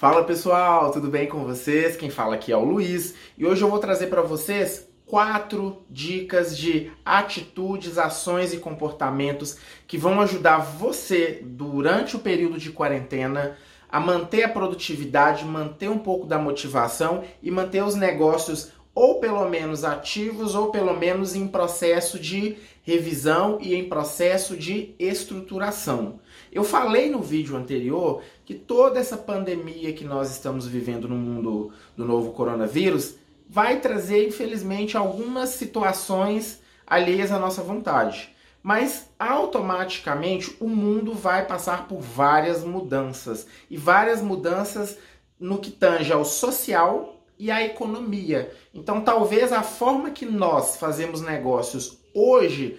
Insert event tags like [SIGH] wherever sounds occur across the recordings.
Fala pessoal, tudo bem com vocês? Quem fala aqui é o Luiz e hoje eu vou trazer para vocês quatro dicas de atitudes, ações e comportamentos que vão ajudar você durante o período de quarentena a manter a produtividade, manter um pouco da motivação e manter os negócios ou pelo menos ativos ou pelo menos em processo de revisão e em processo de estruturação. Eu falei no vídeo anterior que toda essa pandemia que nós estamos vivendo no mundo do novo coronavírus vai trazer, infelizmente, algumas situações alheias à nossa vontade. Mas automaticamente o mundo vai passar por várias mudanças e várias mudanças no que tange ao social e à economia. Então, talvez a forma que nós fazemos negócios hoje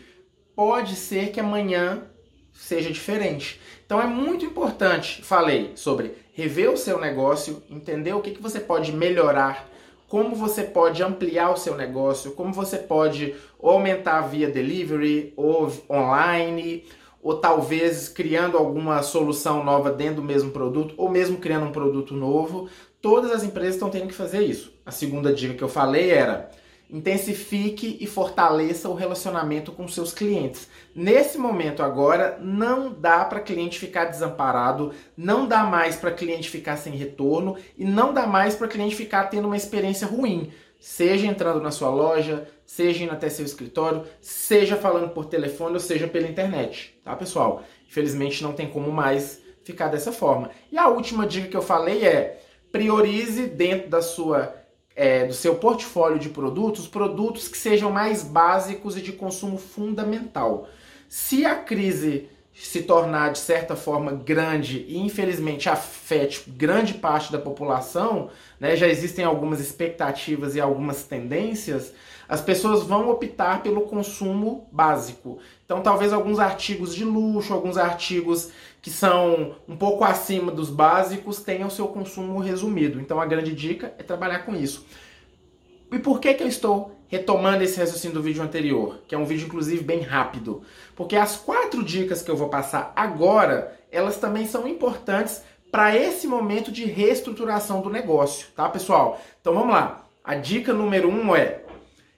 pode ser que amanhã seja diferente. Então é muito importante, falei sobre rever o seu negócio, entender o que, que você pode melhorar, como você pode ampliar o seu negócio, como você pode aumentar via delivery ou online, ou talvez criando alguma solução nova dentro do mesmo produto, ou mesmo criando um produto novo. Todas as empresas estão tendo que fazer isso. A segunda dica que eu falei era intensifique e fortaleça o relacionamento com seus clientes. Nesse momento agora, não dá para cliente ficar desamparado, não dá mais para cliente ficar sem retorno e não dá mais para cliente ficar tendo uma experiência ruim, seja entrando na sua loja, seja indo até seu escritório, seja falando por telefone ou seja pela internet, tá, pessoal? Infelizmente não tem como mais ficar dessa forma. E a última dica que eu falei é priorize dentro da sua é, do seu portfólio de produtos, produtos que sejam mais básicos e de consumo fundamental. Se a crise se tornar de certa forma grande e infelizmente afete grande parte da população, né, já existem algumas expectativas e algumas tendências, as pessoas vão optar pelo consumo básico. Então, talvez alguns artigos de luxo, alguns artigos que são um pouco acima dos básicos tenham seu consumo resumido. Então, a grande dica é trabalhar com isso. E por que, que eu estou retomando esse raciocínio do vídeo anterior, que é um vídeo inclusive bem rápido? Porque as quatro dicas que eu vou passar agora, elas também são importantes para esse momento de reestruturação do negócio, tá, pessoal? Então vamos lá. A dica número um é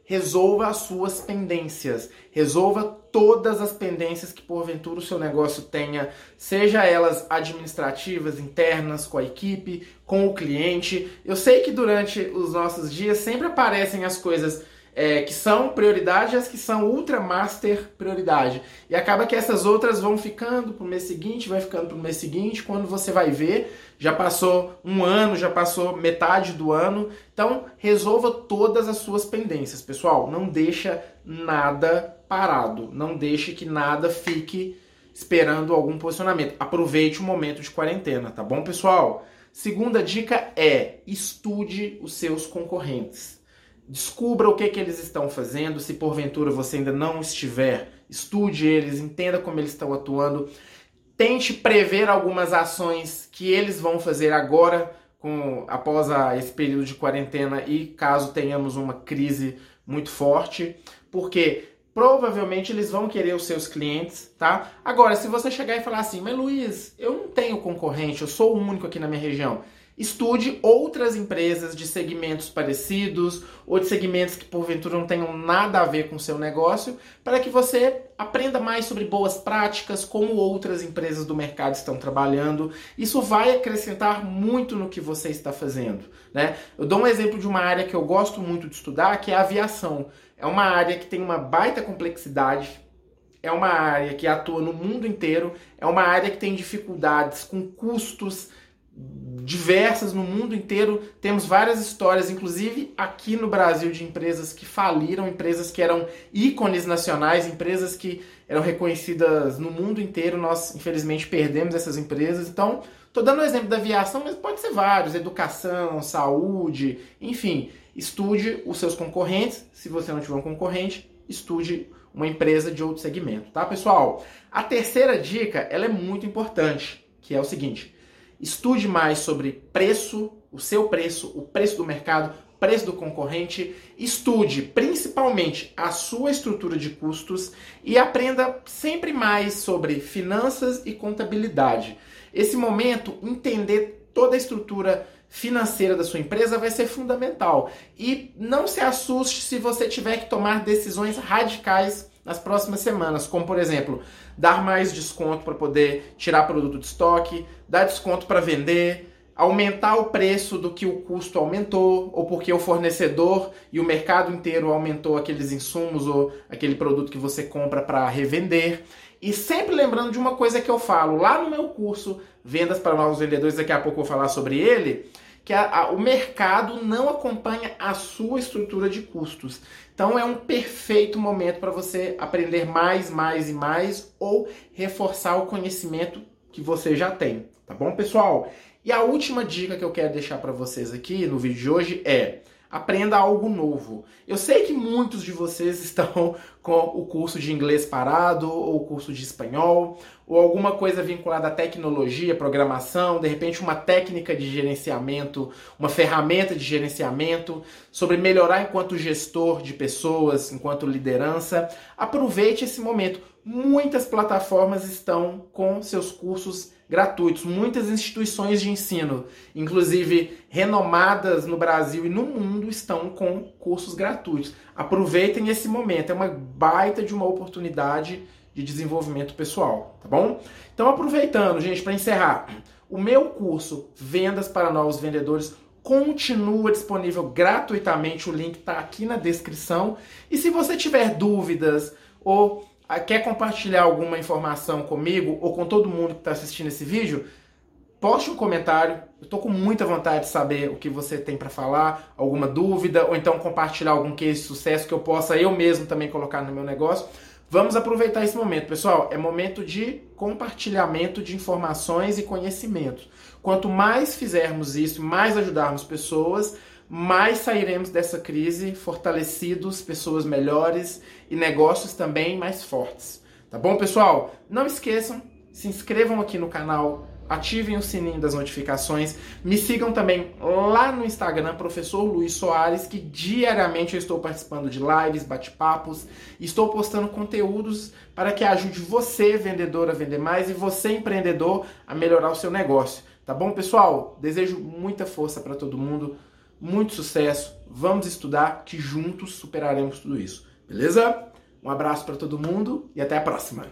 resolva as suas pendências. Resolva todas as pendências que porventura o seu negócio tenha, seja elas administrativas, internas, com a equipe, com o cliente. Eu sei que durante os nossos dias sempre aparecem as coisas é, que são prioridade e as que são ultra master prioridade. E acaba que essas outras vão ficando para o mês seguinte, vai ficando para o mês seguinte, quando você vai ver, já passou um ano, já passou metade do ano. Então, resolva todas as suas pendências, pessoal. Não deixa nada parado, não deixe que nada fique esperando algum posicionamento. Aproveite o momento de quarentena, tá bom, pessoal? Segunda dica é estude os seus concorrentes. Descubra o que, que eles estão fazendo. Se porventura você ainda não estiver, estude eles, entenda como eles estão atuando. Tente prever algumas ações que eles vão fazer agora, com, após a, esse período de quarentena e caso tenhamos uma crise muito forte, porque provavelmente eles vão querer os seus clientes, tá? Agora, se você chegar e falar assim, mas Luiz, eu não tenho concorrente, eu sou o único aqui na minha região. Estude outras empresas de segmentos parecidos ou de segmentos que porventura não tenham nada a ver com o seu negócio, para que você aprenda mais sobre boas práticas, como outras empresas do mercado estão trabalhando. Isso vai acrescentar muito no que você está fazendo. Né? Eu dou um exemplo de uma área que eu gosto muito de estudar, que é a aviação. É uma área que tem uma baita complexidade, é uma área que atua no mundo inteiro, é uma área que tem dificuldades com custos diversas no mundo inteiro. Temos várias histórias, inclusive aqui no Brasil, de empresas que faliram, empresas que eram ícones nacionais, empresas que eram reconhecidas no mundo inteiro. Nós, infelizmente, perdemos essas empresas. Então, estou dando o um exemplo da aviação, mas pode ser vários: educação, saúde, enfim. Estude os seus concorrentes. Se você não tiver um concorrente, estude uma empresa de outro segmento, tá, pessoal? A terceira dica, ela é muito importante, que é o seguinte: Estude mais sobre preço, o seu preço, o preço do mercado, preço do concorrente. Estude principalmente a sua estrutura de custos e aprenda sempre mais sobre finanças e contabilidade. Esse momento, entender toda a estrutura financeira da sua empresa vai ser fundamental. E não se assuste se você tiver que tomar decisões radicais nas próximas semanas, como por exemplo, dar mais desconto para poder tirar produto de estoque, dar desconto para vender, aumentar o preço do que o custo aumentou, ou porque o fornecedor e o mercado inteiro aumentou aqueles insumos ou aquele produto que você compra para revender. E sempre lembrando de uma coisa que eu falo lá no meu curso Vendas para Novos Vendedores, daqui a pouco eu vou falar sobre ele, que a, a, o mercado não acompanha a sua estrutura de custos. Então é um perfeito momento para você aprender mais, mais e mais ou reforçar o conhecimento que você já tem, tá bom, pessoal? E a última dica que eu quero deixar para vocês aqui no vídeo de hoje é aprenda algo novo. Eu sei que muitos de vocês [LAUGHS] estão com o curso de inglês parado, ou o curso de espanhol, ou alguma coisa vinculada à tecnologia, programação, de repente uma técnica de gerenciamento, uma ferramenta de gerenciamento, sobre melhorar enquanto gestor de pessoas, enquanto liderança. Aproveite esse momento. Muitas plataformas estão com seus cursos gratuitos. Muitas instituições de ensino, inclusive renomadas no Brasil e no mundo, estão com cursos gratuitos. Aproveitem esse momento, é uma baita de uma oportunidade de desenvolvimento pessoal, tá bom? Então, aproveitando, gente, para encerrar, o meu curso Vendas para Novos Vendedores continua disponível gratuitamente, o link está aqui na descrição. E se você tiver dúvidas ou quer compartilhar alguma informação comigo ou com todo mundo que está assistindo esse vídeo, poste um comentário. Eu estou com muita vontade de saber o que você tem para falar, alguma dúvida, ou então compartilhar algum case de sucesso que eu possa eu mesmo também colocar no meu negócio. Vamos aproveitar esse momento, pessoal. É momento de compartilhamento de informações e conhecimentos. Quanto mais fizermos isso, mais ajudarmos pessoas, mais sairemos dessa crise fortalecidos, pessoas melhores e negócios também mais fortes. Tá bom, pessoal? Não esqueçam, se inscrevam aqui no canal, ativem o sininho das notificações, me sigam também lá no Instagram, professor Luiz Soares, que diariamente eu estou participando de lives, bate-papos, estou postando conteúdos para que ajude você, vendedor, a vender mais e você, empreendedor, a melhorar o seu negócio. Tá bom, pessoal? Desejo muita força para todo mundo muito sucesso, vamos estudar que juntos superaremos tudo isso. Beleza? Um abraço para todo mundo e até a próxima.